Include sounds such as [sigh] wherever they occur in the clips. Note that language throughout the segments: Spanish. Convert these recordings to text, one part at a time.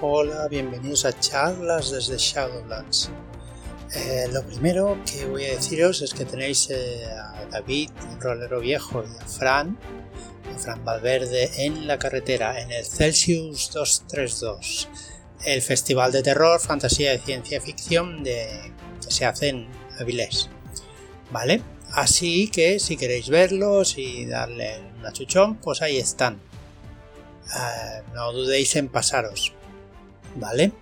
Hola, bienvenidos a charlas desde Shadowlands. Eh, lo primero que voy a deciros es que tenéis eh, a David, un rolero viejo, y a Fran, a Fran Valverde, en la carretera, en el Celsius 232, el festival de terror, fantasía y ciencia ficción de, que se hace en Avilés. ¿Vale? Así que si queréis verlos y darle un achuchón, pues ahí están. Eh, no dudéis en pasaros. ¿Vale?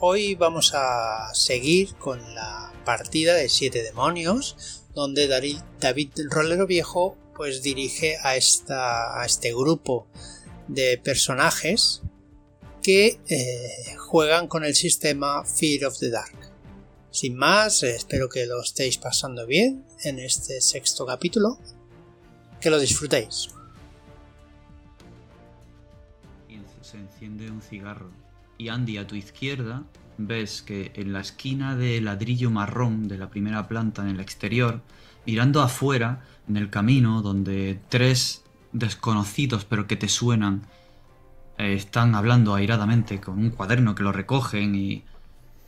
Hoy vamos a seguir con la partida de siete demonios, donde David Rolero Viejo pues dirige a, esta, a este grupo de personajes que eh, juegan con el sistema Fear of the Dark. Sin más, espero que lo estéis pasando bien en este sexto capítulo. Que lo disfrutéis. Enciende un cigarro y Andy a tu izquierda ves que en la esquina de ladrillo marrón de la primera planta en el exterior, mirando afuera, en el camino donde tres desconocidos pero que te suenan, eh, están hablando airadamente con un cuaderno que lo recogen y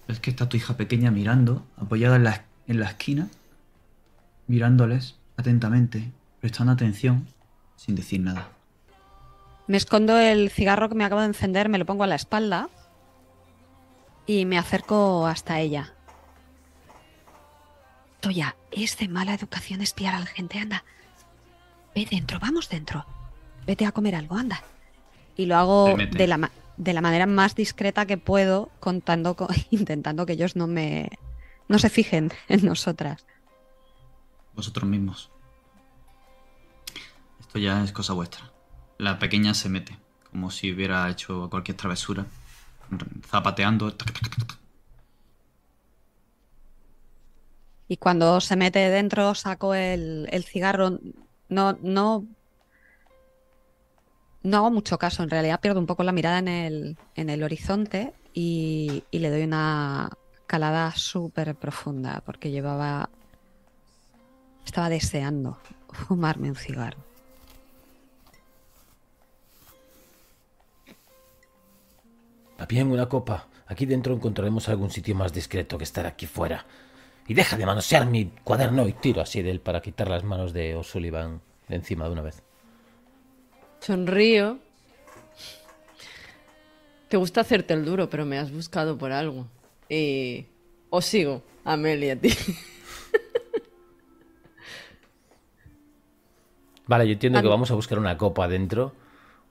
ves que está tu hija pequeña mirando, apoyada en la, en la esquina, mirándoles atentamente, prestando atención, sin decir nada. Me escondo el cigarro que me acabo de encender, me lo pongo a la espalda y me acerco hasta ella. Toya, es de mala educación espiar a la gente, anda. Ve dentro, vamos dentro. Vete a comer algo, anda. Y lo hago de la, de la manera más discreta que puedo, contando, [laughs] intentando que ellos no me no se fijen en nosotras. Vosotros mismos. Esto ya es cosa vuestra. La pequeña se mete, como si hubiera hecho cualquier travesura, zapateando. Y cuando se mete dentro, saco el, el cigarro. No, no, no hago mucho caso. En realidad pierdo un poco la mirada en el, en el horizonte y, y le doy una calada súper profunda porque llevaba. Estaba deseando [laughs] fumarme un cigarro. Bien, una copa. Aquí dentro encontraremos algún sitio más discreto que estar aquí fuera. Y deja de manosear mi cuaderno y tiro así de él para quitar las manos de O'Sullivan de encima de una vez. Sonrío. Te gusta hacerte el duro, pero me has buscado por algo. Y os sigo, Amelia, a ti. [laughs] Vale, yo entiendo que vamos a buscar una copa adentro.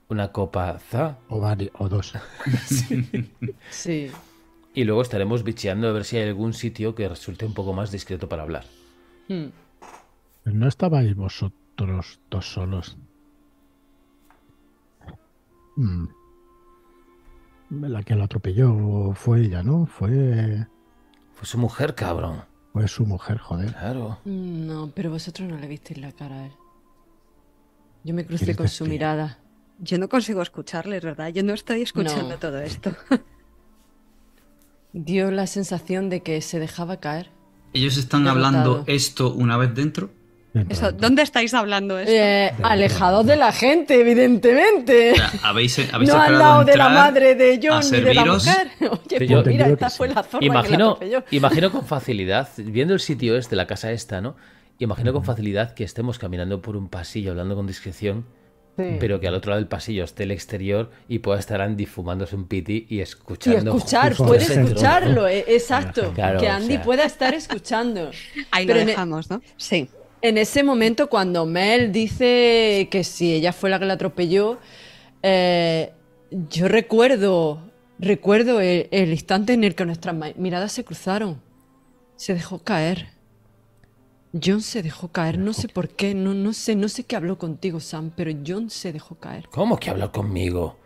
Una copa za. O, vari- o dos. [laughs] Sí. Y luego estaremos bicheando a ver si hay algún sitio que resulte un poco más discreto para hablar. Hmm. ¿No estabais vosotros dos solos? Mm. La que lo atropelló fue ella, ¿no? Fue, Fue su mujer, cabrón. fue su mujer, joder. Claro. No, pero vosotros no le visteis la cara a él. Yo me crucé ¿Quieres con su mirada. Yo no consigo escucharles, ¿verdad? Yo no estoy escuchando No. todo esto. [laughs] Dio la sensación de que se dejaba caer. Ellos están Derrotado. hablando esto una vez dentro. Eso. ¿Dónde estáis hablando esto? Eh, alejados de la gente, evidentemente. O sea, habéis, habéis No al lado de la madre de John ni de la mujer. [laughs] Oye, Sí, pues yo mira, esta fue sí. la que la Imagino, imagino con facilidad, viendo el sitio este, la casa esta, ¿no? Imagino con facilidad que estemos caminando por un pasillo hablando con discreción, Sí. pero que al otro lado del pasillo esté el exterior y pueda estar Andy fumándose un piti y Y escuchando. escuchar, justo puede escucharlo, eh, exacto. [laughs] Claro, que o Andy sea. pueda estar escuchando. [laughs] Ahí pero lo e- dejamos, ¿no? Sí. En ese momento, cuando Mel dice que si ella fue la que la atropelló, eh, yo recuerdo, recuerdo el, el instante en el que nuestras miradas se cruzaron. Se dejó caer. John se dejó caer, no sé por qué, no, no sé, no sé qué habló contigo, Sam, pero John se dejó caer. ¿Cómo que hablar conmigo?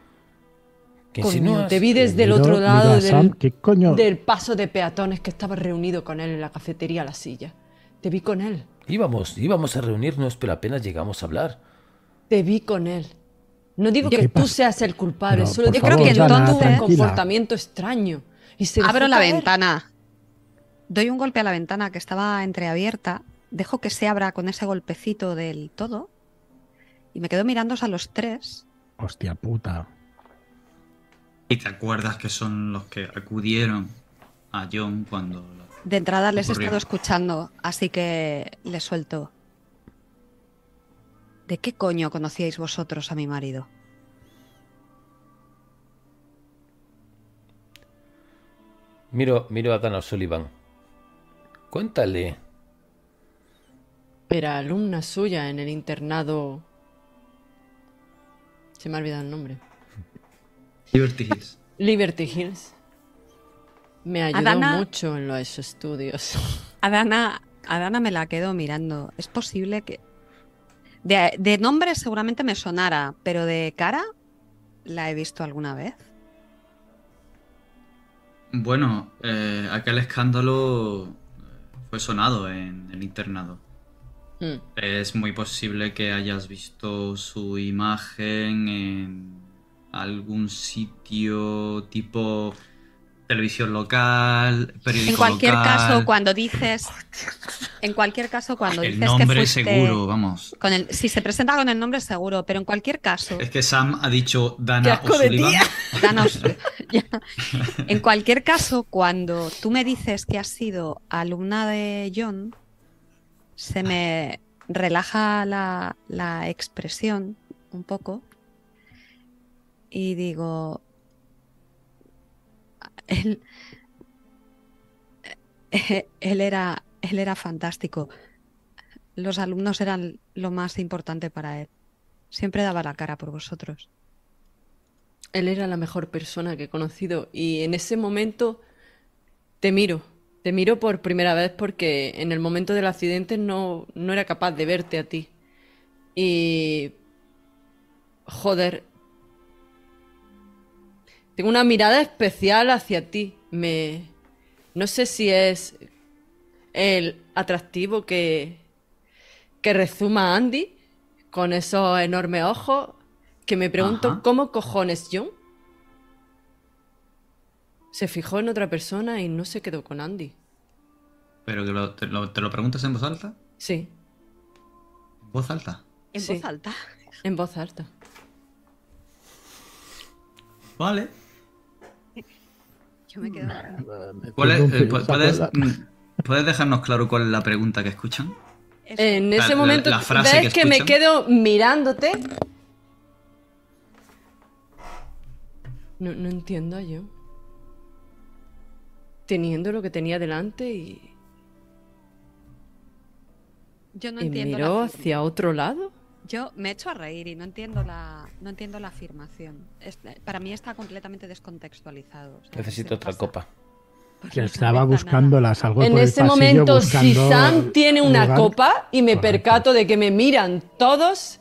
¿Qué Coño, insinúas? te vi desde el Miro- otro miro lado del, Sam, ¿qué coño? del paso de peatones que estaba reunido con él en la cafetería a la silla. Te vi con él, Íbamos, íbamos a reunirnos, pero apenas llegamos a hablar. te vi con él. No digo ¿Qué que tú pasa? seas el culpable, Pero, solo por digo favor, que Dana, John tuvo un tranquila. comportamiento extraño. Y se Abro la caer. ventana. Doy un golpe a la ventana que estaba entreabierta. Dejo que se abra con ese golpecito del todo. Y me quedo mirándos a los tres. Hostia puta. Y te acuerdas que son los que acudieron a John cuando... De entrada les he estado escuchando, así que le suelto. ¿De qué coño conocíais vosotros a mi marido? Miro, miro a Dan Sullivan. Cuéntale. Era alumna suya en el internado. Se me ha olvidado el nombre. Liberty Hills. Liberty Hills. Me ayudó mucho en los estudios. [laughs] Adana, Adana me la quedo mirando. Es posible que. De, nombre seguramente me sonara, pero de cara la he visto alguna vez. Bueno, eh, aquel escándalo fue sonado en el internado. Hmm. Es muy posible que hayas visto su imagen en algún sitio tipo televisión local, periódico En cualquier caso, cuando dices, en cualquier caso, cuando el dices nombre que seguro, vamos. Con el, si se presenta con el nombre seguro, pero en cualquier caso. Es que Sam ha dicho Dana O'Sullivan. Dana [laughs] en cualquier caso, cuando tú me dices que has sido alumna de John, se me relaja la, la expresión un poco y digo, él, [laughs] él, era, él era fantástico. Los alumnos eran lo más importante para él. Siempre daba la cara por vosotros. Él era la mejor persona que he conocido y en ese momento te miro. Te miro por primera vez porque en el momento del accidente no, no era capaz de verte a ti. Y... Joder, tengo una mirada especial hacia ti. Me. No sé si es el atractivo que. que rezuma Andy con esos enormes ojos. Que me pregunto cómo cojones John se fijó en otra persona y no se quedó con Andy. ¿Pero te, lo, te, lo, preguntas en voz alta? Sí. ¿En voz alta? ¿En voz alta? En voz alta. Vale. Yo me quedo. Eh, ¿puedes, dejarnos claro cuál es la pregunta que escuchan? En ese momento, ves que, me quedo mirándote. No, no entiendo yo. Teniendo lo que tenía delante y. Yo no ¿Y entiendo. miró hacia otro lado? Yo me echo a reír y no entiendo la, no entiendo la afirmación. para mí está completamente descontextualizado. Necesito otra copa. que estaba buscándolas algo En ese momento, si Sam tiene una copa y me percato de que me miran todos,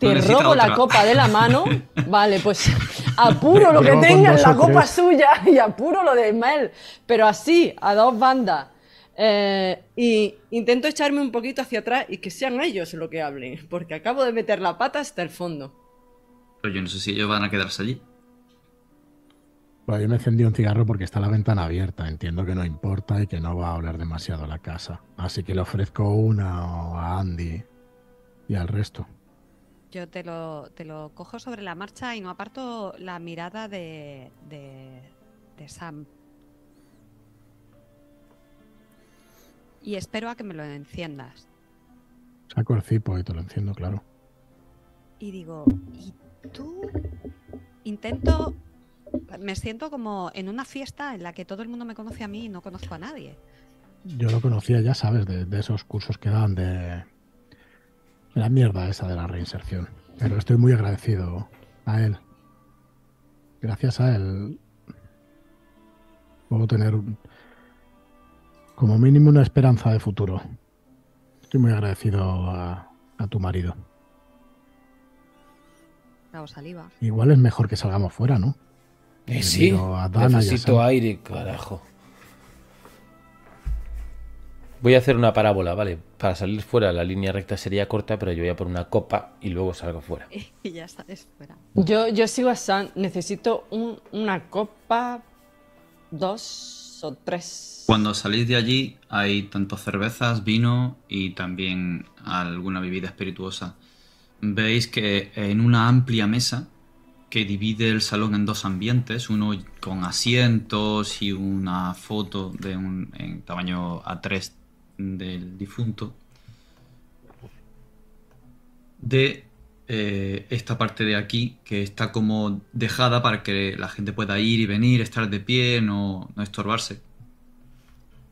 te robo la copa de la mano. [laughs] vale, pues apuro lo que tenga en la copa suya y apuro lo de Mel. Pero así, a dos bandas. Eh, y intento echarme un poquito hacia atrás y que sean ellos lo que hablen, porque acabo de meter la pata hasta el fondo. Pero yo no sé si ellos van a quedarse allí. Bueno, yo me encendí un cigarro porque está la ventana abierta. Entiendo que no importa y que no va a oler demasiado la casa. Así que le ofrezco una a Andy y al resto. Yo te lo, te lo cojo sobre la marcha y no aparto la mirada de, de, de Sam. y espero a que me lo enciendas. Saco el cipo y te lo enciendo, claro. Y digo, ¿y tú? Intento, me siento como en una fiesta en la que todo el mundo me conoce a mí y no conozco a nadie. Yo lo conocía, ya sabes, de, esos cursos que dan de la mierda esa de la reinserción. Pero estoy muy agradecido a él. Gracias a él puedo tener un, como mínimo una esperanza de futuro. Estoy muy agradecido a, tu marido. saliva. Igual es mejor que salgamos fuera, ¿no? Eh, sí, necesito aire, carajo. Voy a hacer una parábola, ¿vale? Para salir fuera la línea recta sería corta, pero yo voy a por una copa y luego salgo fuera. [laughs] y ya sales fuera. Yo, yo sigo a San. Necesito una copa, dos o tres. Cuando salís de allí hay tanto cervezas, vino y también alguna bebida espirituosa. Veis que en una amplia mesa que divide el salón en dos ambientes, uno con asientos y una foto de un en tamaño A3 del difunto, de eh, esta parte de aquí que está como dejada para que la gente pueda ir y venir, estar de pie, no, no estorbarse.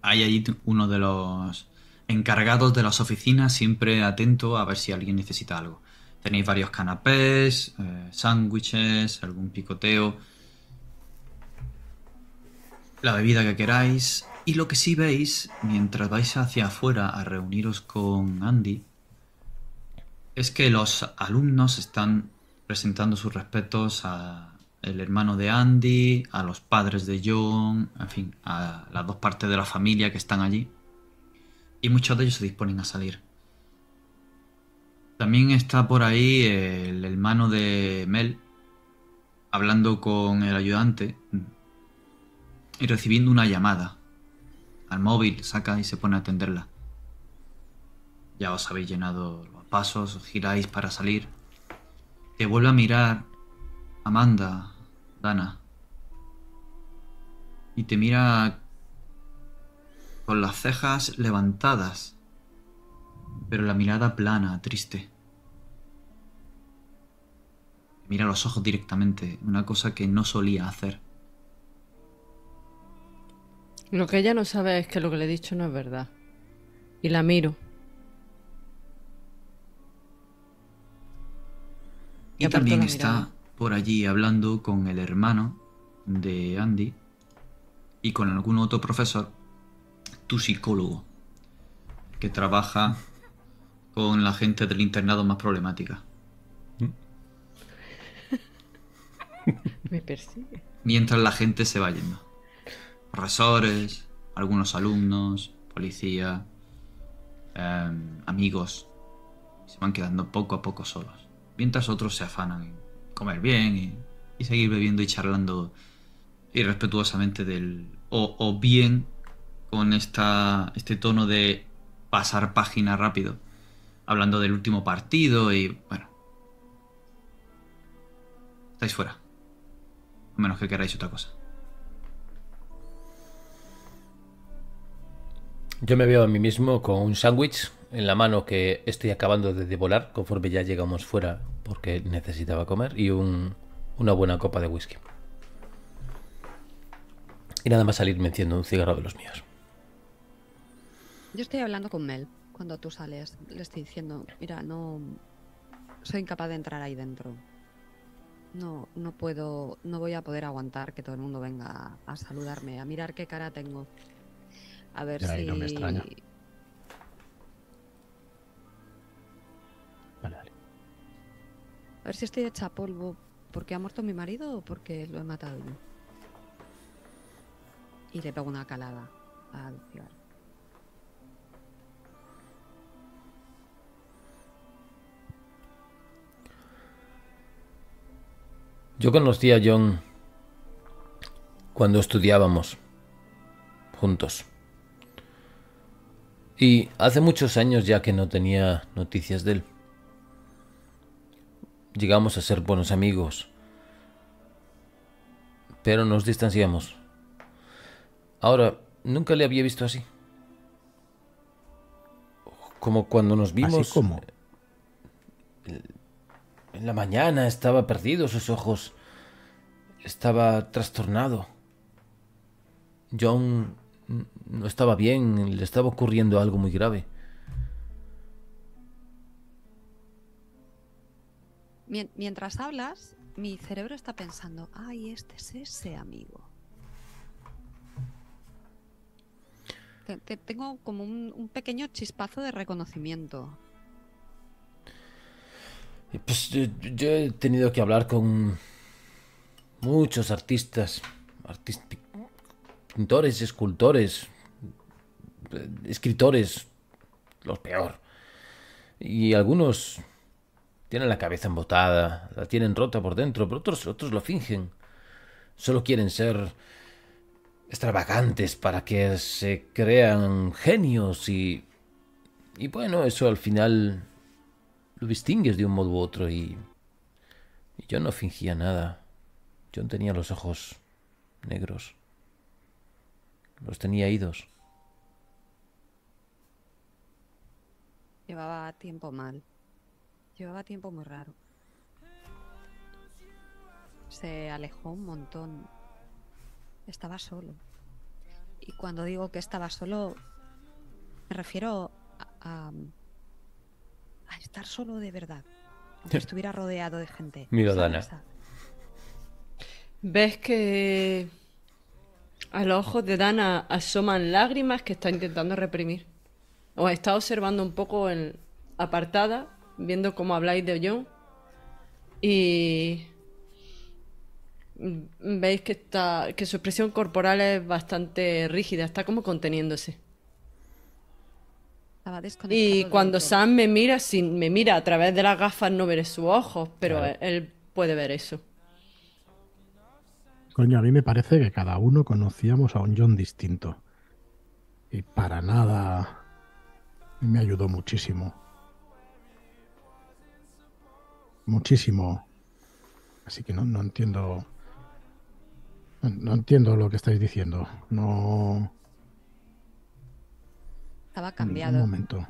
Hay allí uno de los encargados de las oficinas siempre atento a ver si alguien necesita algo. Tenéis varios canapés, eh, sándwiches, algún picoteo, la bebida que queráis. Y lo que sí veis, mientras vais hacia afuera a reuniros con Andy, es que los alumnos están presentando sus respetos a el hermano de Andy, a los padres de John, en fin, a las dos partes de la familia que están allí. Y muchos de ellos se disponen a salir. También está por ahí el hermano de Mel hablando con el ayudante y recibiendo una llamada. Al móvil saca y se pone a atenderla. Ya os habéis llenado los pasos, os giráis para salir. Te vuelve a mirar Amanda, Dana. Y te mira con las cejas levantadas pero la mirada plana, triste. Mira los ojos directamente, una cosa que no solía hacer. Lo que ella no sabe es que lo que le he dicho no es verdad. Y la miro. Y, también está por allí hablando con el hermano de Andy y con algún otro profesor, tu psicólogo, que trabaja con la gente del internado más problemática. [laughs] Me persigue. Mientras la gente se va yendo. Profesores, algunos alumnos, policía, em, amigos, se van quedando poco a poco solos. Mientras otros se afanan en comer bien y, y seguir bebiendo y charlando irrespetuosamente del... O, bien con esta, este tono de pasar página rápido hablando del último partido y bueno. Estáis fuera. A menos que queráis otra cosa. Yo me veo a mí mismo con un sándwich en la mano que estoy acabando de devorar conforme ya llegamos fuera porque necesitaba comer y un, una buena copa de whisky. Y nada más salir me enciendo un cigarro de los míos. Yo estoy hablando con Mel cuando tú sales, le estoy diciendo, mira, no soy incapaz de entrar ahí dentro. No, no puedo, no voy a poder aguantar que todo el mundo venga a, saludarme, a mirar qué cara tengo. A ver si. No me extraña. Vale, vale. A ver si estoy hecha polvo porque ha muerto mi marido o porque lo he matado yo. Y le pego una calada al cigarro. Yo conocí a John cuando estudiábamos juntos. Y hace muchos años ya que no tenía noticias de él. Llegamos a ser buenos amigos. Pero nos distanciamos. Ahora, nunca le había visto así. Como cuando nos vimos. ¿Así como? En la mañana estaba perdido, sus ojos. Estaba trastornado. John no estaba bien, le estaba ocurriendo algo muy grave. Mientras hablas, mi cerebro está pensando, ay, este es ese amigo. Tengo como un pequeño chispazo de reconocimiento. Pues yo, he tenido que hablar con muchos artistas, pintores, escultores, escritores, los peor. Y algunos tienen la cabeza embotada, la tienen rota por dentro, pero otros, otros lo fingen. Solo quieren ser extravagantes para que se crean genios y... Y bueno, eso al final lo distingues de un modo u otro y Yo no fingía nada. Yo tenía los ojos negros. Los tenía idos. Llevaba tiempo mal. Llevaba tiempo muy raro. Se alejó un montón. Estaba solo. Y cuando digo que estaba solo, me refiero a, a, estar solo de verdad. Aunque [laughs] estuviera rodeado de gente. Mira, Dana. Ves que a los ojos de Dana asoman lágrimas que está intentando reprimir. Os está observando un poco en apartada, viendo cómo habláis de John. Y veis que está que su expresión corporal es bastante rígida, está como conteniéndose. Y cuando Sam me mira, si me mira a través de las gafas no veré sus ojos, pero él puede ver eso. Coño, a mí me parece que cada uno conocíamos a un John distinto. Y para nada me ayudó muchísimo. Muchísimo. Así que no, no entiendo. No, entiendo lo que estáis diciendo. No. Estaba cambiado. Un momento.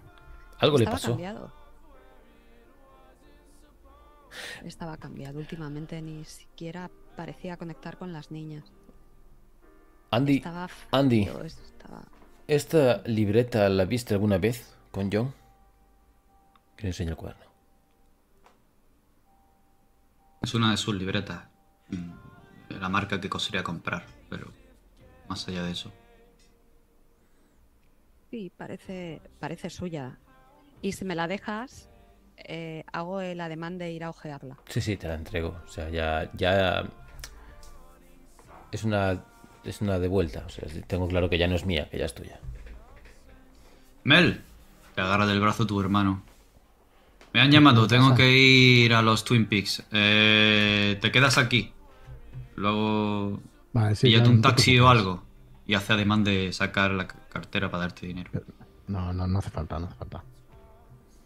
Algo le pasó. Cambiado. Estaba cambiado. Últimamente ni siquiera parecía conectar con las niñas. Andy. Andy. ¿Esta libreta la viste alguna vez con John? Que le enseña el cuaderno. Es una de sus libretas. Mm, la marca que cosería comprar, pero más allá de eso. Sí, parece, parece suya. Y si me la dejas, eh, hago el ademán de ir a ojearla. Sí, sí, te la entrego. O sea, ya, ya es una es una de vuelta. O sea, tengo claro que ya no es mía, que ya es tuya. Mel, te agarra del brazo tu hermano. Me han llamado, tengo que ir a los Twin Peaks. Eh, te quedas aquí. Luego vale, sí, un taxi o algo. Y hace ademán de sacar la cartera para darte dinero. No, no, no hace falta, no hace falta.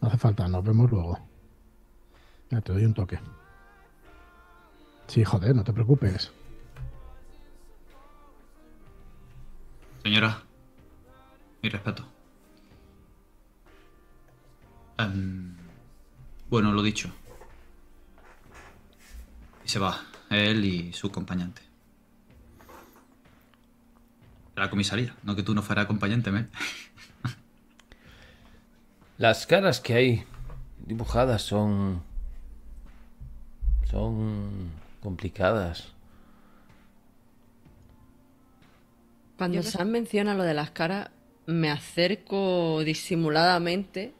No hace falta, nos vemos luego. Ya te doy un toque. Sí, joder, no te preocupes. Señora, mi respeto. Em, bueno, lo dicho. Y se va, él y su acompañante. la comisaría, no que tú no fueras acompañante, ¿me? [laughs] Las caras que hay dibujadas son. son complicadas. Cuando Sam menciona lo de las caras, me acerco disimuladamente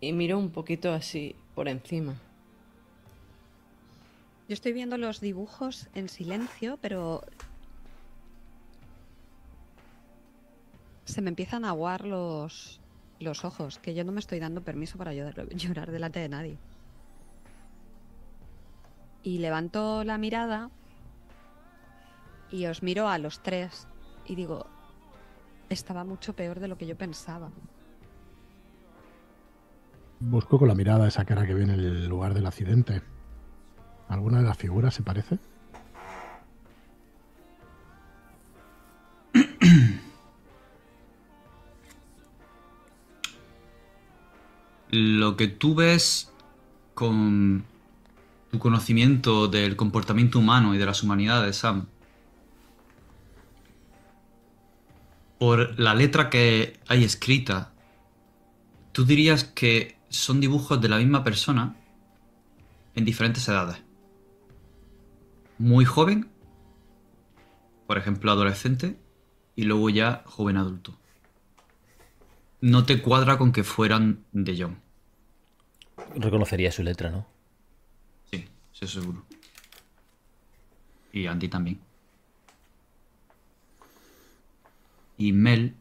y miro un poquito así por encima. Yo estoy viendo los dibujos en silencio, pero se me empiezan a aguar los, los ojos, que yo no me estoy dando permiso para llorar delante de nadie. Y levanto la mirada y os miro a los tres y digo, estaba mucho peor de lo que yo pensaba. Busco con la mirada esa cara que viene en el lugar del accidente. ¿Alguna de las figuras se parece? Lo que tú ves con tu conocimiento del comportamiento humano y de las humanidades, Sam, por la letra que hay escrita, tú dirías que son dibujos de la misma persona en diferentes edades muy joven, por ejemplo adolescente, y luego ya joven adulto. No te cuadra con que fueran de John. Reconocería su letra, ¿no? Sí, eso seguro. Y Andy también. Y Mel,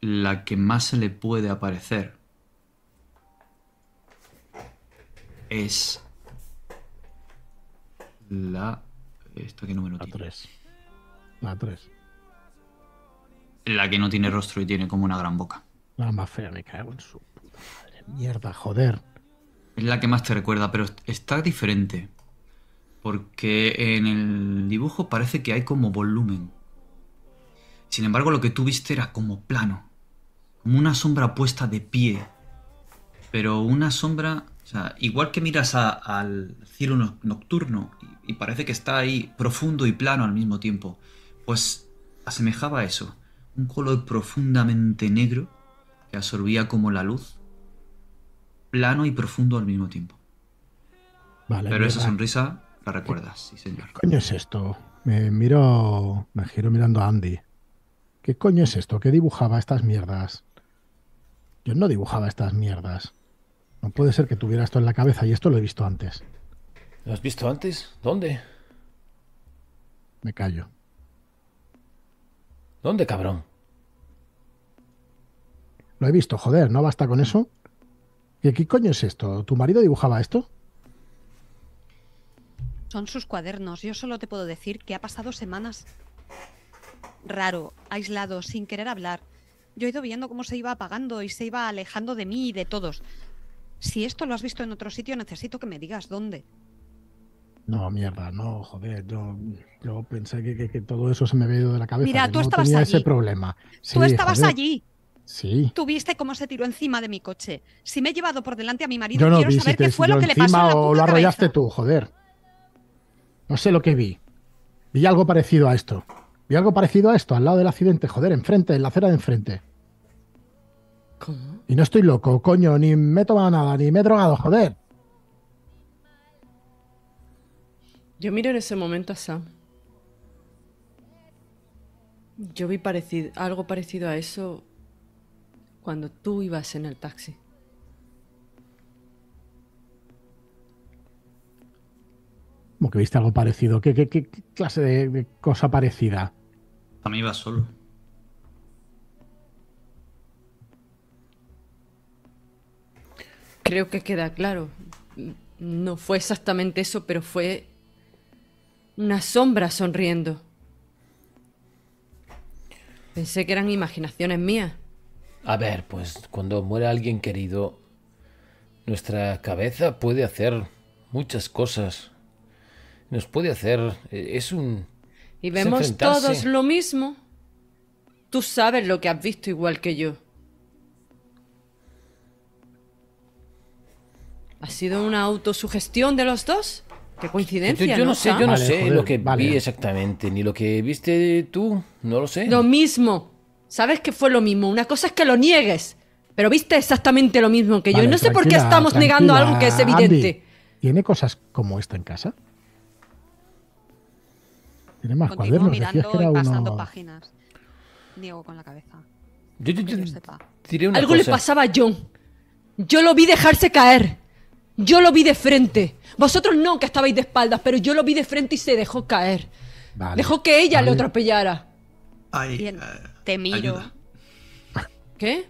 la que más se le puede aparecer es la ¿Esto qué número la tiene? 3. La 3. La que no tiene rostro y tiene como una gran boca. La más fea, me cago en su puta madre. Mierda, joder. es la que más te recuerda, pero está diferente. Porque en el dibujo parece que hay como volumen. Sin embargo, lo que tú viste era como plano. Como una sombra puesta de pie. Pero una sombra... O sea, igual que miras al cielo nocturno y, y parece que está ahí profundo y plano al mismo tiempo. Pues asemejaba a eso. Un color profundamente negro que absorbía como la luz. Plano y profundo al mismo tiempo. Vale, Pero esa sonrisa la recuerdas, sí señor. ¿Qué coño es esto? Me miro, me giro mirando a Andy. ¿Qué coño es esto? ¿Qué dibujaba estas mierdas? Yo no dibujaba estas mierdas. No puede ser que tuviera esto en la cabeza y esto lo he visto antes. ¿Lo has visto antes? ¿Dónde? Me callo. ¿Dónde, cabrón? Lo he visto, joder, ¿no basta con eso? ¿Qué, qué coño es esto? ¿Tu marido dibujaba esto? Son sus cuadernos. Yo solo te puedo decir que ha pasado semanas raro, aislado, sin querer hablar. Yo he ido viendo cómo se iba apagando y se iba alejando de mí y de todos. Si esto lo has visto en otro sitio, necesito que me digas dónde. No, mierda, no, joder, yo, yo pensé que, que- que todo eso se me había ido de la cabeza. Mira, que tú no estabas tenía allí. ese problema. Tú estabas joder, allí. Sí. Tú viste cómo se tiró encima de mi coche. Si me he llevado por delante a mi marido, Yo no quiero vi saber si te qué fue lo que le pasó en la o lo arrollaste cabeza. tú, joder. No sé lo que vi. Vi algo parecido a esto. Vi algo parecido a esto, al lado del accidente, joder, enfrente, en la acera de enfrente. ¿Cómo? Y no estoy loco, coño, ni me he tomado nada, ni me he drogado, joder. Yo miro en ese momento a Sam. Yo vi parecido, algo parecido a eso cuando tú ibas en el taxi. Como que viste algo parecido. ¿Qué, qué- qué- qué clase de, de cosa parecida? A mí iba solo. Creo que queda claro. No fue exactamente eso, pero fue una sombra sonriendo. Pensé que eran imaginaciones mías. A ver, pues cuando muere alguien querido, nuestra cabeza puede hacer muchas cosas. Nos puede hacer... eh, Es un... Y vemos todos lo mismo. Tú sabes lo que has visto igual que yo. ¿Ha sido una autosugestión de los dos? Qué coincidencia, yo no ¿no, sé, yo no Vale, sé joder, lo que vale. vi exactamente, ni lo que viste tú, no lo sé. Lo mismo. Sabes que fue lo mismo. Una cosa es que lo niegues. Pero viste exactamente lo mismo que yo. Vale, y no sé por qué estamos negando algo que es Andy. evidente. ¿Tiene cosas como esta en casa? ¿Tiene más Continúo cuadernos? Mirando que era y pasando uno... páginas. Niego con la cabeza. Yo, yo- Que yo yo sepa. diré una Algo le pasaba a John. Yo lo vi dejarse caer. Yo lo vi de frente. Vosotros no, que estabais de espaldas, pero yo lo vi de frente y se dejó caer. Vale, Dejó que ella le vale. atropellara. Ay, Bien, eh, te miro. ayuda. ¿Qué?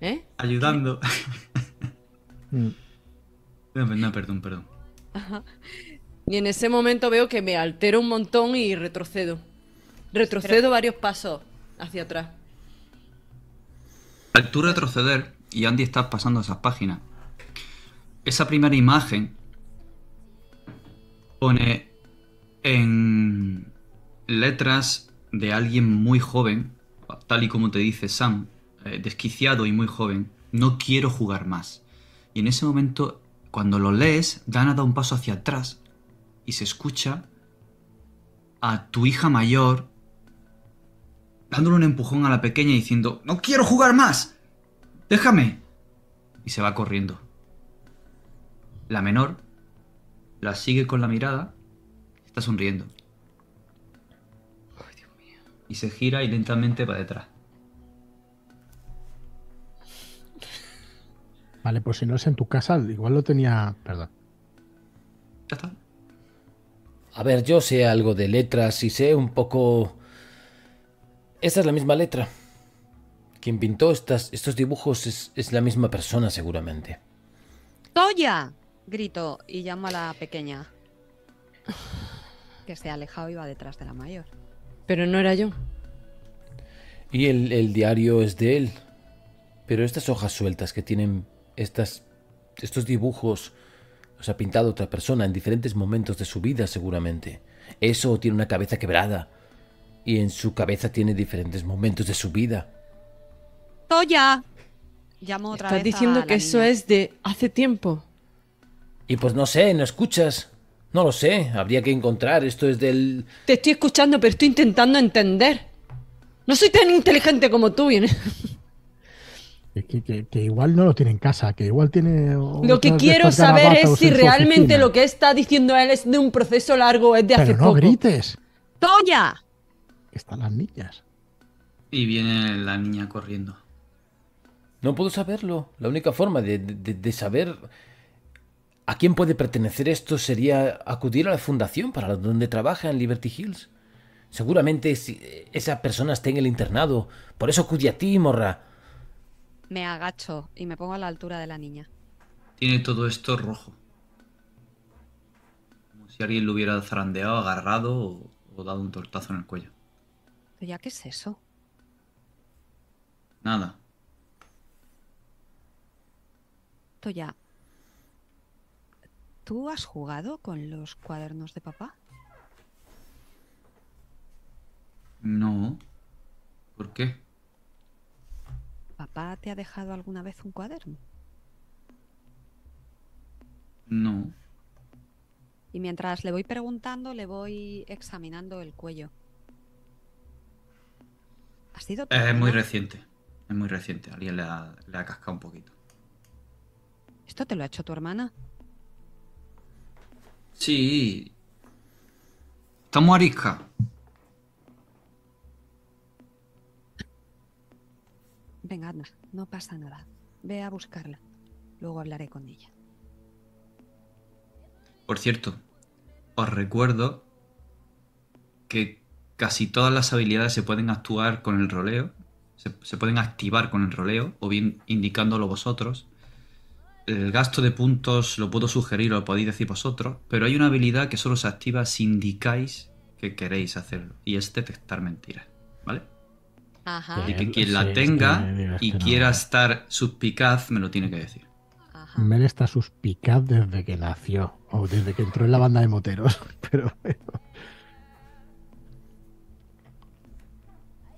¿Eh? Ayudando. [laughs] No, no, perdón, perdón. Y en ese momento veo que me altero un montón y retrocedo. Retrocedo varios pasos hacia atrás. Al tú retroceder, y Andy está pasando esas páginas, esa primera imagen pone en letras de alguien muy joven, tal y como te dice Sam, eh, desquiciado y muy joven, no quiero jugar más. Y en ese momento, cuando lo lees, Dana da un paso hacia atrás y se escucha a tu hija mayor dándole un empujón a la pequeña y diciendo, no quiero jugar más, déjame. Y se va corriendo. La menor la sigue con la mirada, está sonriendo. Y se gira y lentamente va detrás. Vale, pues si no es en tu casa, igual lo tenía... Perdón. Ya está. A ver, yo sé algo de letras y sé un poco... Esta es la misma letra. Quien pintó estas, estos dibujos es, es la misma persona seguramente. ¡Toya! Grito y llamo a la pequeña. Que se ha alejado y va detrás de la mayor. Pero no era yo. Y el, el diario es de él. Pero estas hojas sueltas que tienen estas estos dibujos los ha pintado otra persona en diferentes momentos de su vida seguramente. Eso tiene una cabeza quebrada y en su cabeza tiene diferentes momentos de su vida. ¡Toya! Llamo otra Estás diciendo que eso es de hace tiempo. Y pues no sé, ¿no escuchas? No lo sé, habría que encontrar. Esto es del... Te estoy escuchando, pero estoy intentando entender. No soy tan inteligente como tú. [laughs] Que, que, igual no lo tiene en casa, que igual tiene... Lo que quiero saber es si realmente lo que está diciendo él es de un proceso largo es de hace no grites. ¡Toya! Están las niñas. Y viene la niña corriendo. No puedo saberlo. La única forma de, saber a quién puede pertenecer esto sería acudir a la fundación para donde trabaja en Liberty Hills. Seguramente esa persona está en el internado. Por eso acudí a ti, morra. Me agacho y me pongo a la altura de la niña. Tiene todo esto rojo. Como si alguien lo hubiera zarandeado, agarrado o, o dado un tortazo en el cuello. ¿Pero ya qué es eso? Nada. ya. ¿Tú has jugado con los cuadernos de papá? No. ¿Por qué? ¿Papá te ha dejado alguna vez un cuaderno? No. Y mientras le voy preguntando, le voy examinando el cuello. ¿Ha sido Es muy reciente. Es muy reciente. Alguien le ha, le ha cascado un poquito. ¿Esto te lo ha hecho tu hermana? Sí. Estamos arisca. Venga, anda, no pasa nada. Ve a buscarla. Luego hablaré con ella. Por cierto, os recuerdo que casi todas las habilidades se pueden actuar con el roleo, se, se pueden activar con el roleo, o bien indicándolo vosotros, el gasto de puntos lo puedo sugerir o lo podéis decir vosotros, pero hay una habilidad que solo se activa si indicáis que queréis hacerlo, y es detectar mentiras, ¿vale? Ajá. Y que quien la tenga y quiera estar suspicaz me lo tiene que decir. Ajá. Mel está suspicaz desde que nació, o desde que entró en la banda de moteros, [laughs] pero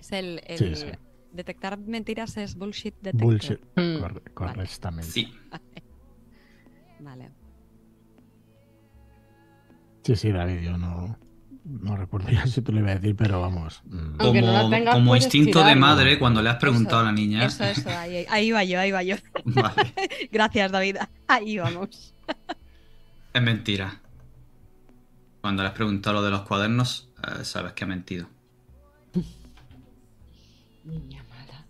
Es el, Detectar mentiras es bullshit detector. Bullshit, mm. correctamente. Sí. [laughs] Vale. Sí, sí, David, yo no, no recuerdo ya si tú lo iba a decir, pero vamos. Mm. Como, como instinto de madre cuando le has preguntado a la niña. Eso, eso, ahí, ahí va yo, ahí va yo. [laughs] Vale. [laughs] Gracias, David. Ahí vamos. [laughs] Es mentira. Cuando le has preguntado lo de los cuadernos, eh, sabes que ha mentido. Niña mala.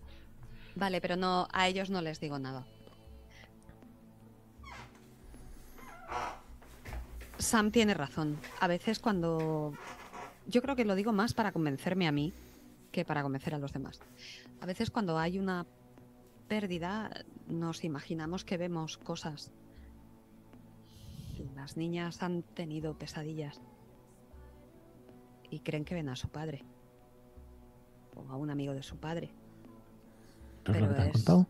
Vale, pero no, a ellos no les digo nada. Sam tiene razón. A veces cuando... Yo creo que lo digo más para convencerme a mí que para convencer a los demás. A veces cuando hay una pérdida nos imaginamos que vemos cosas. Las niñas han tenido pesadillas y creen que ven a su padre a un amigo de su padre. Pero es, contado?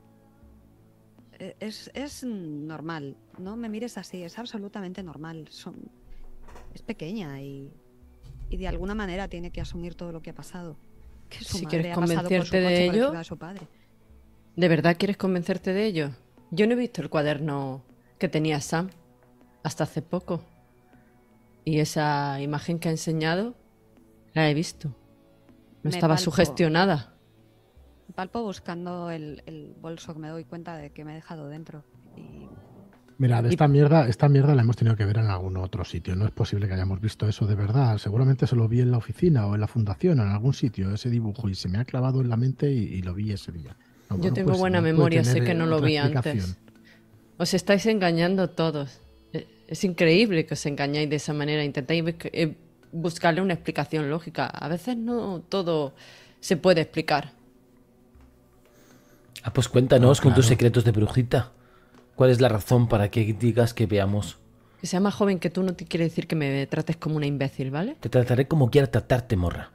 Es, es, normal, no me mires así, es absolutamente normal. Son, es pequeña y, y de alguna manera tiene que asumir todo lo que ha pasado. Que si quieres convencerte de ello, ¿de verdad quieres convencerte de ello? Yo no he visto el cuaderno que tenía Sam hasta hace poco. Y esa imagen que ha enseñado la he visto. No estaba sugestionada. Palpo buscando el, bolso que me doy cuenta de que me he dejado dentro. Mira, de esta mierda, esta mierda la hemos tenido que ver en algún otro sitio. No es posible que hayamos visto eso de verdad. Seguramente se lo vi en la oficina o en la fundación o en algún sitio, ese dibujo, y se me ha clavado en la mente y, lo vi ese día. Yo tengo pues, buena memoria, sé que no lo vi antes. Os estáis engañando todos. E, es increíble que os engañáis de esa manera. Intentáis eh, buscarle una explicación lógica. A veces no todo se puede explicar. Ah, pues cuéntanos con tus secretos de brujita. ¿Cuál es la razón para que digas que veamos? Que sea más joven que tú no te quiere decir que me trates como una imbécil, ¿vale? Te trataré como quiera tratarte, morra.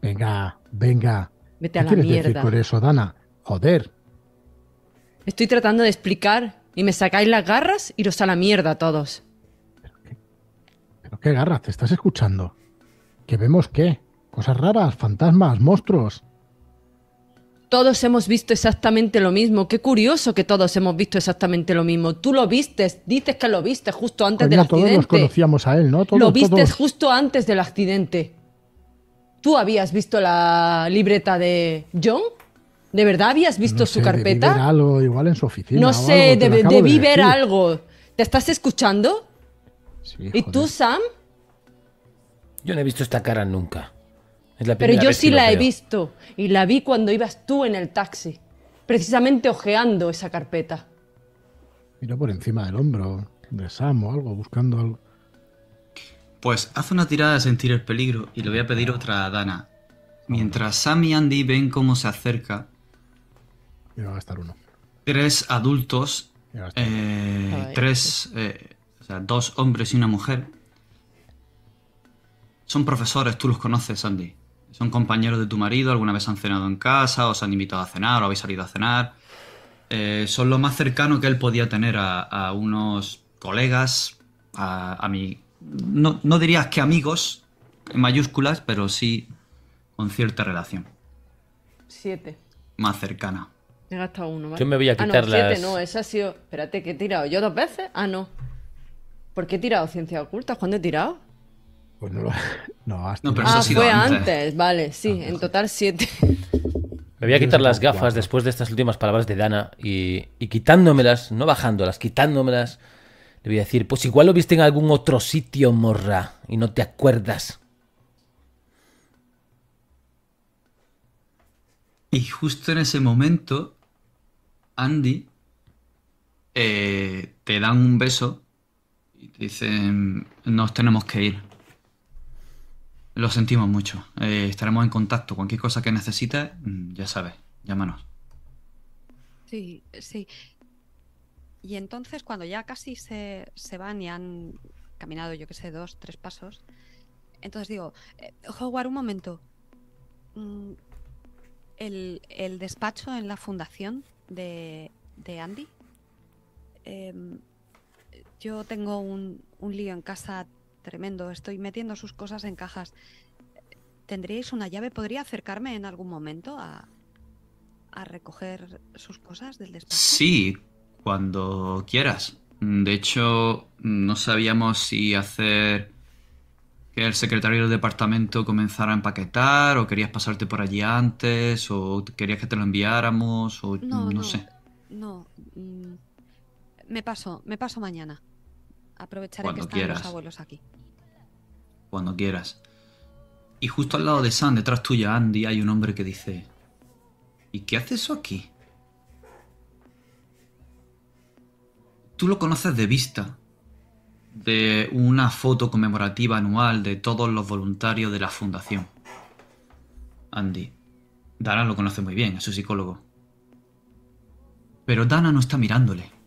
Venga, venga. Vete a la quieres decir por eso, Dana? Joder. Estoy tratando de explicar y me sacáis las garras, iros a la mierda todos. ¿Pero qué garras? ¿Te estás escuchando? ¿Que vemos qué? Cosas raras, fantasmas, monstruos. Todos hemos visto exactamente lo mismo. Qué curioso que todos hemos visto exactamente lo mismo. Tú lo vistes, dices que lo viste justo antes del accidente. Todos nos conocíamos a él, ¿no? lo vistes justo antes del accidente. ¿Tú habías visto la libreta de John? ¿De verdad habías visto su carpeta? Debí algo igual en su oficina. No sé, debí ver algo. ¿Te estás escuchando? Sí, ¿Y tú, Sam? Yo no he visto esta cara nunca. Pero yo sí la he visto y la vi cuando ibas tú en el taxi, precisamente ojeando esa carpeta. Mira por encima del hombro de Sam o algo, buscando algo. Pues haz una tirada de sentir el peligro y le voy a pedir otra a Dana. Mientras Sam y Andy ven cómo se acerca. Me va a gastar uno. Tres adultos, eh, tres, eh, o sea, dos hombres y una mujer. Son profesores, tú los conoces, Andy. Son compañeros de tu marido, alguna vez han cenado en casa, os han invitado a cenar o habéis salido a cenar. Eh, son lo más cercano que él podía tener a, unos colegas, a, a mi... No, no dirías que amigos, en mayúsculas, pero sí con cierta relación. Siete. Más cercana. He gastado uno, ¿vale? Yo me voy a quitar ah, no, siete, no, esa ha sido... Espérate, ¿qué he tirado? ¿Yo dos veces? Ah, no. ¿Por qué he tirado ciencias ocultas? ¿Cuándo he tirado? Pues no lo. [laughs] No, no pero ah, eso ha sido fue antes. Vale, sí, en total siete. Me voy a quitar las gafas después de estas últimas palabras de Dana y, y quitándomelas, no bajándolas, quitándomelas, le voy a decir, pues igual lo viste en algún otro sitio, morra, y no te acuerdas. Y justo en ese momento, Andy eh, te dan un beso y te dicen, nos tenemos que ir. Lo sentimos mucho. Eh, estaremos en contacto. Cualquier cosa que necesites, mm, ya sabes, llámanos. Sí, sí. Y entonces cuando ya casi se, van y han caminado, yo que sé, dos, tres pasos, entonces digo, eh, Howard, un momento. Mm, el, despacho en la fundación de, de Andy. Em, yo tengo un, un lío en casa tremendo. Estoy metiendo sus cosas en cajas. ¿Tendríais una llave? ¿Podría acercarme en algún momento a, a recoger sus cosas del despacho? Sí, cuando quieras. De hecho, no sabíamos si hacer que el secretario del departamento comenzara a empaquetar o querías pasarte por allí antes o querías que te lo enviáramos o no, no, sé. No, mm, me paso, me paso mañana. Aprovecharé que están los abuelos aquí. Cuando quieras. Y justo al lado de Sam, detrás tuya, Andy, hay un hombre que dice... ¿Y qué hace eso aquí? Tú lo conoces de vista, de una foto conmemorativa anual de todos los voluntarios de la fundación. Andy. Dana lo conoce muy bien, es su psicólogo. Pero Dana no está mirándole.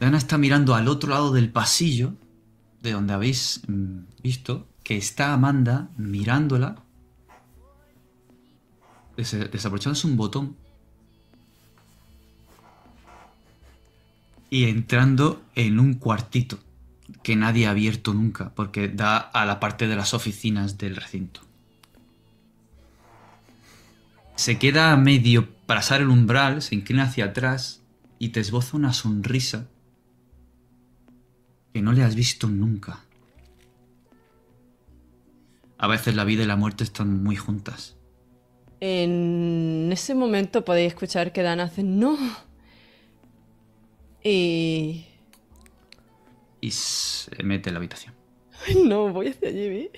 Dana está mirando al otro lado del pasillo, de donde habéis mm, visto que está Amanda mirándola, desaprochándose un botón y entrando en un cuartito que nadie ha abierto nunca, porque da a la parte de las oficinas del recinto. Se queda a medio pasar el umbral, se inclina hacia atrás y te esboza una sonrisa que no le has visto nunca. A veces la vida y la muerte están muy juntas. En ese momento podéis escuchar que Dan hace no. Y. Y se mete en la habitación. no, voy hacia allí,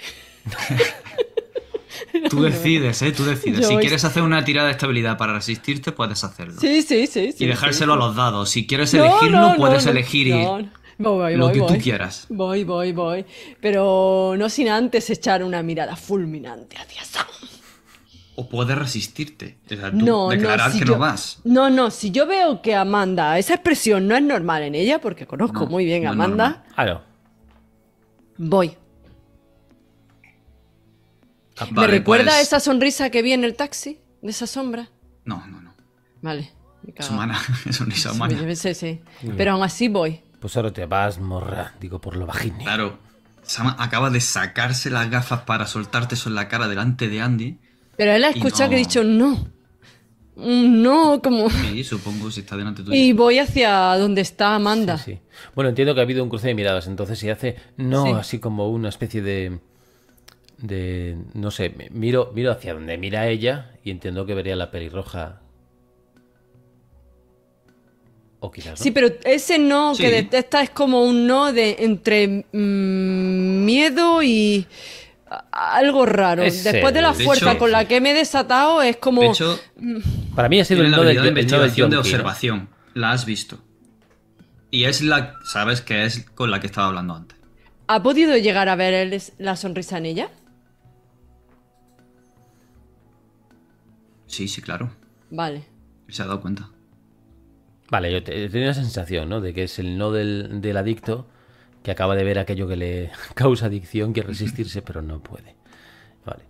[laughs] Tú decides, ¿eh? Tú decides. si quieres hacer una tirada de estabilidad para resistirte, puedes hacerlo. Sí, sí, sí. y dejárselo a los dados. Si quieres elegirlo, puedes elegir y Voy, lo voy, que tú quieras. Voy, voy, voy. Pero no sin antes echar una mirada fulminante hacia Sam. O puedes resistirte. no, declarar que no vas. No, no, si yo veo que Amanda, esa expresión no es normal en ella, porque conozco muy bien a Amanda. Claro. Voy. ¿Me recuerda pues- esa sonrisa que vi en el taxi? ¿De esa sombra? No, no, no. Vale. Es humana, [laughs] es una humana. Sí, sí, Pero aún así voy. Pues ahora te vas, morra, digo por lo bajín. Claro. Sama acaba de sacarse las gafas para soltarte eso en la cara delante de Andy. Pero él ha escuchado que he dicho no. No, como. Sí, supongo si está delante tuyo. Y voy hacia donde está Amanda. Sí, Bueno, entiendo que ha habido un cruce de miradas, entonces si hace no así como una especie de. de. no sé, miro, miro hacia donde mira ella y entiendo que vería la pelirroja. O quizás. Sí, pero ese no que detesta es como un no de entre mm, miedo y algo raro. Después de la fuerza con la que me he desatado, es como. De hecho, para mí ha sido el no de, investigación de observación. La has visto. Y es la. ¿Sabes que es con la que estaba hablando antes? ¿Ha podido llegar a ver la sonrisa en ella? Sí, sí, claro. Vale. Se ha dado cuenta. Vale, yo tenía la sensación, ¿no? De que es el no del, del adicto que acaba de ver aquello que le [laughs] causa adicción, quiere resistirse, pero no puede. Vale.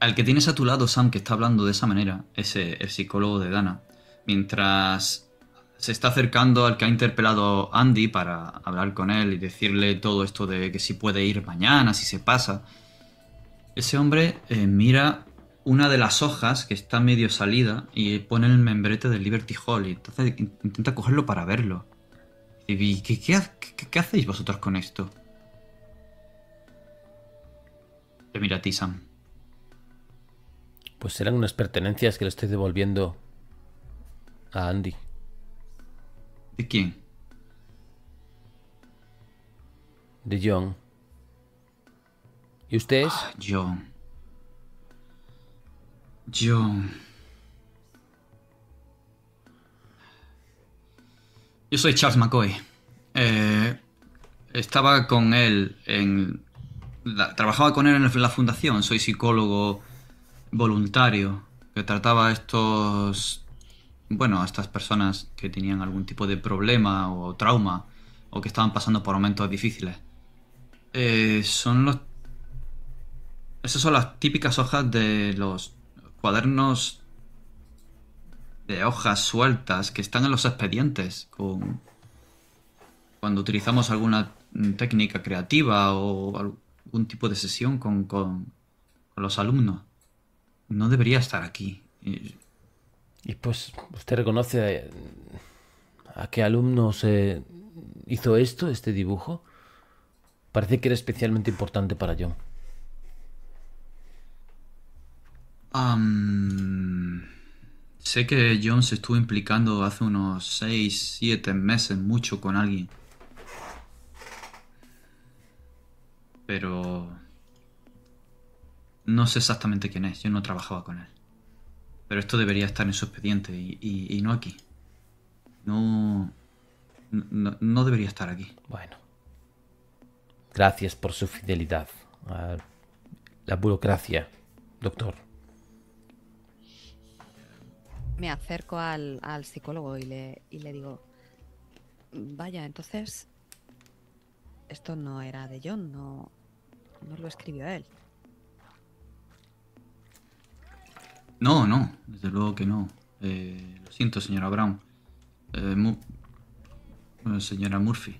Al que tienes a tu lado, Sam, que está hablando de esa manera, es el psicólogo de Dana. Mientras se está acercando al que ha interpelado Andy para hablar con él y decirle todo esto de que si puede ir mañana, si se pasa. Ese hombre eh, mira una de las hojas que está medio salida y pone el membrete del Liberty Hall y entonces intenta cogerlo para verlo. ¿Y qué, hacéis vosotros con esto? Te mira a ti, Sam. Pues serán unas pertenencias que le estoy devolviendo a Andy. ¿De quién? De John. ¿Y ustedes? Ah, John. John. Yo soy Charles McCoy. Eh, estaba con él en. trabajaba con él en la fundación. Soy psicólogo voluntario que trataba a estos. Bueno, a estas personas que tenían algún tipo de problema o trauma o que estaban pasando por momentos difíciles. Eh, son los. Esas son las típicas hojas de los cuadernos de hojas sueltas que están en los expedientes cuando utilizamos alguna técnica creativa o algún tipo de sesión con, los alumnos. No debería estar aquí. Y pues, ¿usted reconoce a, qué alumno se hizo esto, este dibujo? Parece que era especialmente importante para John. Sé que John se estuvo implicando hace unos 6, 7 meses mucho con alguien. Pero... No sé exactamente quién es, yo no trabajaba con él. Pero esto debería estar en su expediente y, no aquí. No, no, no debería estar aquí. Bueno. Gracias por su fidelidad a la burocracia, doctor me acerco al, psicólogo y le, le digo, vaya, entonces esto no era de John, no, no lo escribió él. No, no, desde luego que no. Eh, lo siento, señora Brown. Eh, eh, señora Murphy.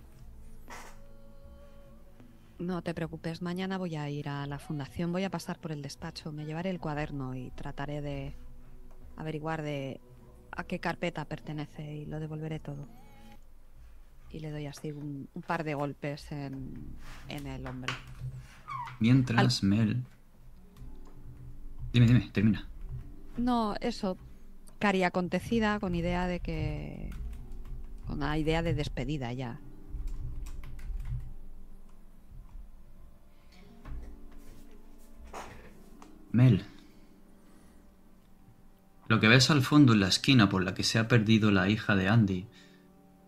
No te preocupes, mañana voy a ir a la fundación, voy a pasar por el despacho, me llevaré el cuaderno y trataré de averiguar de a qué carpeta pertenece y lo devolveré todo. Y le doy así un, par de golpes en, el hombre. Mientras Mel... Dime, dime, termina. No, eso. Cari acontecida con idea de que... Con la idea de despedida ya. Mel, lo que ves al fondo en la esquina por la que se ha perdido la hija de Andy,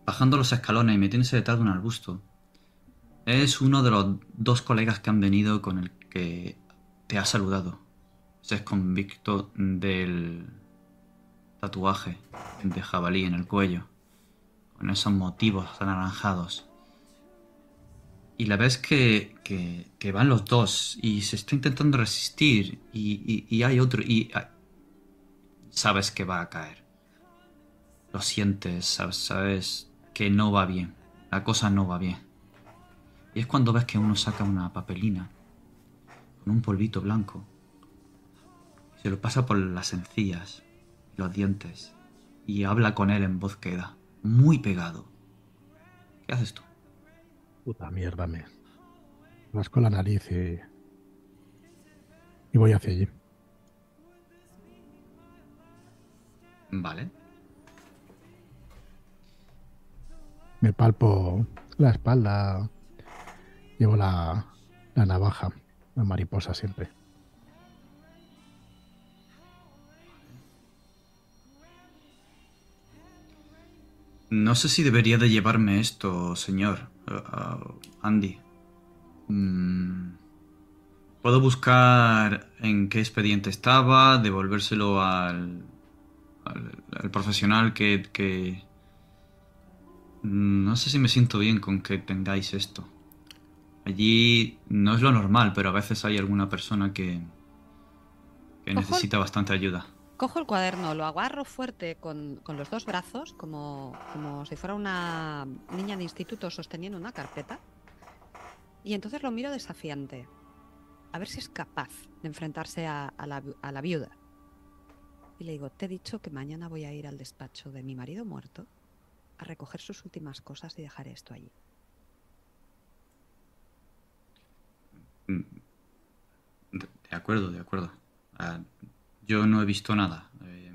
bajando los escalones y metiéndose detrás de un arbusto, es uno de los dos colegas que han venido con el que te ha saludado. Se es convicto del tatuaje de jabalí en el cuello, con esos motivos anaranjados. Y la ves que, que, van los dos y se está intentando resistir y, y hay otro... Y sabes que va a caer. lo sientes, sabes, que no va bien. La cosa no va bien. Y es cuando ves que uno saca una papelina con un polvito blanco se lo pasa por las encías los dientes y habla con él en voz queda, muy pegado. ¿Qué haces tú? Puta mierda, me rasco la nariz y voy hacia allí. Vale. Me palpo la espalda. Llevo la, la navaja, la mariposa siempre. No sé si debería de llevarme esto, señor. Uh, uh, Andy. Mm, Puedo buscar en qué expediente estaba, devolvérselo al, al, profesional que, que... No sé si me siento bien con que tengáis esto. Allí no es lo normal, pero a veces hay alguna persona que, que necesita bastante ayuda. Cojo el cuaderno, lo agarro fuerte con, con los dos brazos, como, como, si fuera una niña de instituto sosteniendo una carpeta. Y entonces lo miro desafiante. A ver si es capaz de enfrentarse a, a, la, a la viuda. Y le digo, te he dicho que mañana voy a ir al despacho de mi marido muerto a recoger sus últimas cosas y dejar esto allí. Mm, de acuerdo, de acuerdo. Ah, yo no he visto nada. Eh,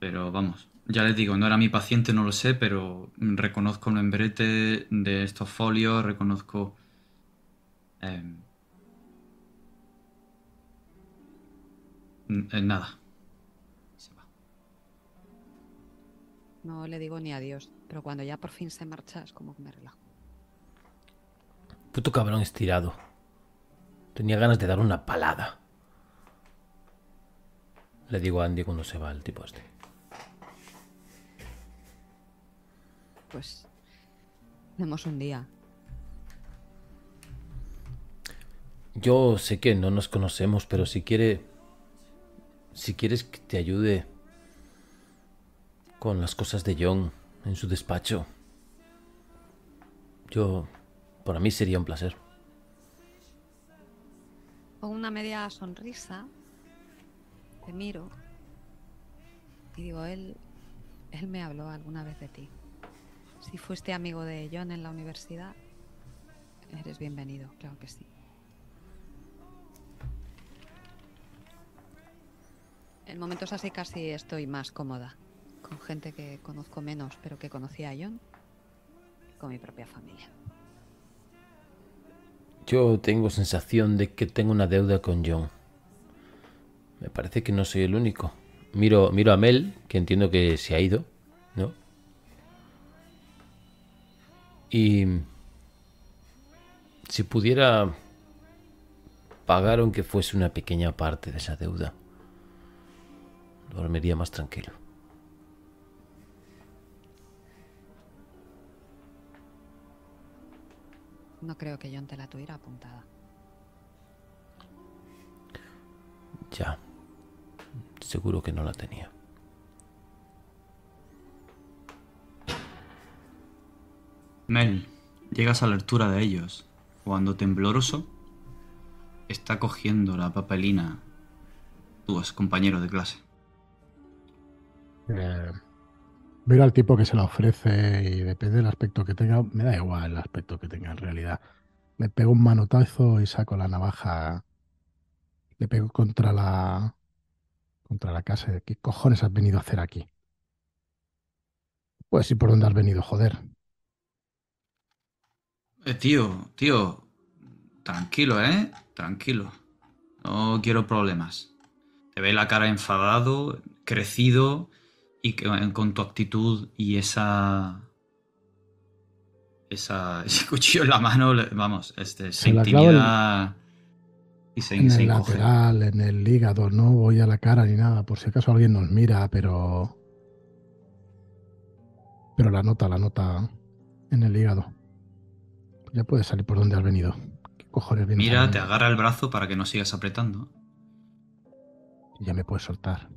pero vamos, ya les digo, no era mi paciente, no lo sé, pero reconozco el membrete de estos folios, reconozco... Eh, nada. Se va. No le digo ni adiós, pero cuando ya por fin se marcha es como que me relajo. Puto cabrón estirado. Tenía ganas de dar una palada. Le digo a Andy cuando se va el tipo este. Pues. Tenemos un día. Yo sé que no nos conocemos, pero si quiere. Si quieres que te ayude con las cosas de John en su despacho, yo. Para mí sería un placer. Con una media sonrisa, te miro y digo, él, él me habló alguna vez de ti. Si fuiste amigo de John en la universidad, eres bienvenido, claro que sí. En momentos así casi estoy más cómoda, con gente que conozco menos, pero que conocía a John, con mi propia familia. Yo tengo sensación de que tengo una deuda con John. Me parece que no soy el único. Miro, miro a Mel, que entiendo que se ha ido, ¿no? Y si pudiera pagar aunque fuese una pequeña parte de esa deuda, dormiría más tranquilo. No creo que John te la tuviera apuntada. Ya. Seguro que no la tenía. Mel, llegas a la altura de ellos, cuando tembloroso está cogiendo la papelina tu ex compañero de clase. Eh, Ver al tipo que se la ofrece y depende del aspecto que tenga, me da igual el aspecto que tenga en realidad. Le pego un manotazo y saco la navaja. Le pego contra la. contra la casa. ¿Qué cojones has venido a hacer aquí? Pues sí, por dónde has venido, joder. Eh, tío, tío. Tranquilo, ¿eh? Tranquilo. No quiero problemas. Te ve la cara enfadado, crecido y que, con tu actitud y esa, esa [laughs] ese cuchillo en la mano, vamos, este, se, intimida y se, en el lateral, en el hígado, no voy a la cara ni nada, por si acaso alguien nos mira, pero pero la nota, la nota en el hígado. Ya puedes salir por donde has venido. ¿Qué cojones Mira, te agarra el brazo para que no sigas apretando. Ya me puedes soltar.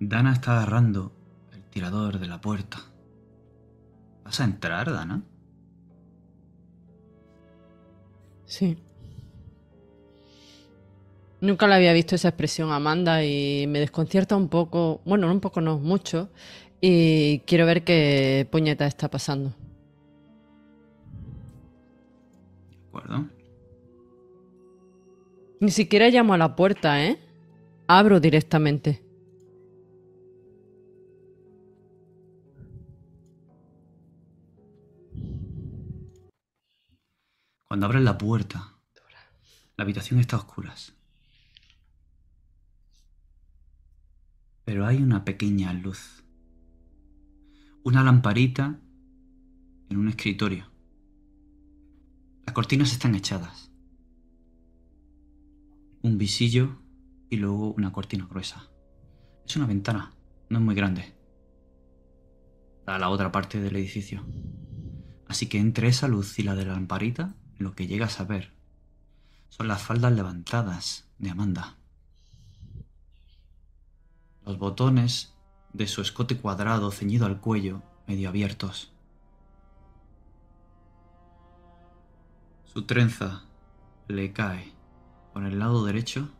Dana está agarrando el tirador de la puerta. ¿Vas a entrar, Dana? Sí. Nunca le había visto esa expresión a Amanda y me desconcierta un poco, bueno, un poco no, mucho, y quiero ver qué puñeta está pasando. De acuerdo. Ni siquiera llamo a la puerta, ¿eh? Abro directamente. Cuando abres la puerta, la habitación está a oscuras. Pero hay una pequeña luz. Una lamparita en un escritorio. Las cortinas están echadas. Un visillo y luego una cortina gruesa. Es una ventana, no es muy grande. Da a la otra parte del edificio. Así que entre esa luz y la de la lamparita, lo que llegas a ver son las faldas levantadas de Amanda. Los botones de su escote cuadrado ceñido al cuello, medio abiertos. Su trenza le cae por el lado derecho,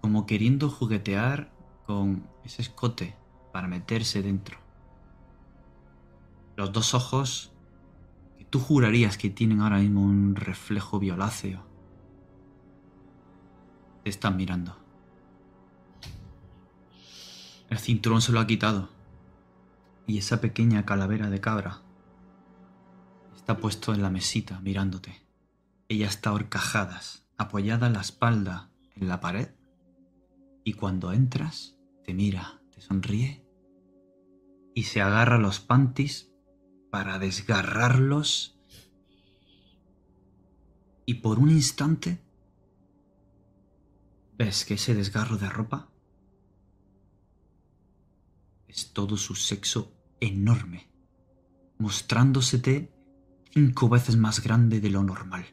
como queriendo juguetear con ese escote para meterse dentro. Los dos ojos tú jurarías que tienen ahora mismo un reflejo violáceo te están mirando. El cinturón se lo ha quitado. Y esa pequeña calavera de cabra está puesto en la mesita mirándote. Ella está horcajadas, apoyada la espalda en la pared. Y cuando entras, te mira, te sonríe y se agarra los panties para desgarrarlos. Y por un instante ves que ese desgarro de ropa es todo su sexo enorme, mostrándosete cinco veces más grande de lo normal.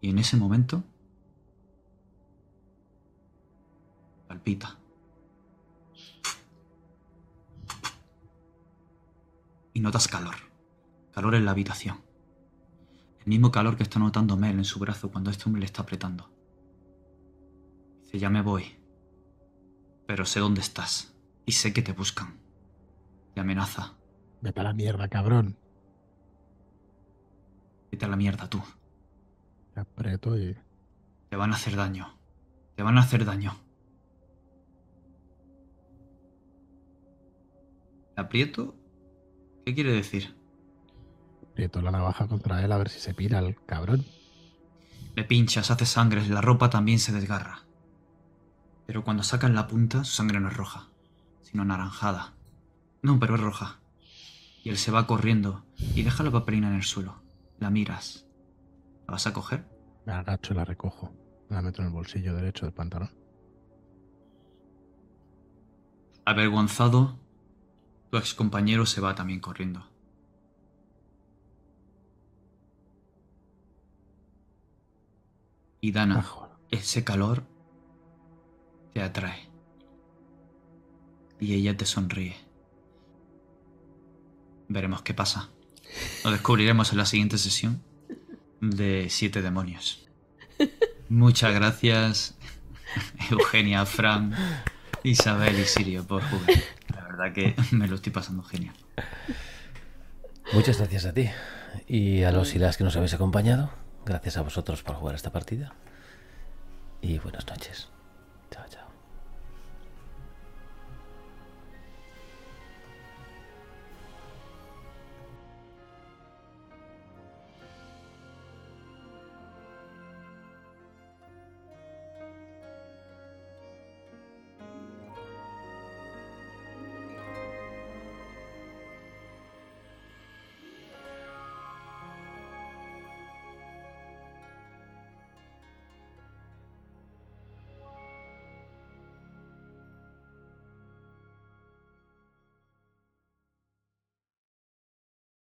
Y en ese momento palpita. Y notas calor. Calor en la habitación. El mismo calor que está notando Mel en su brazo cuando este hombre le está apretando ya me voy. Pero sé dónde estás. Y sé que te buscan. Te amenaza. Vete a la mierda, cabrón. Vete a la mierda tú. Te aprieto y... Te van a hacer daño. Te van a hacer daño. aprieto? ¿Qué quiere decir? Aprieto la navaja contra él a ver si se pira el cabrón. Le pinchas, hace sangre, la ropa también se desgarra. Pero cuando sacan la punta, su sangre no es roja, sino anaranjada. No, pero es roja. Y él se va corriendo y deja la papelina en el suelo. La miras. ¿La vas a coger? Me agacho y la recojo. La meto en el bolsillo derecho del pantalón. Avergonzado, tu ex compañero se va también corriendo. Y Dana, ese calor te atrae. Y ella te sonríe. Veremos qué pasa. Lo descubriremos en la siguiente sesión de Siete Demonios. Muchas gracias, Eugenia, Fran, Isabel y Sirio por jugar. Verdad que [laughs] me lo estoy pasando genial. Muchas gracias a ti y a los y las que nos habéis acompañado. Gracias a vosotros por jugar esta partida. Y buenas noches.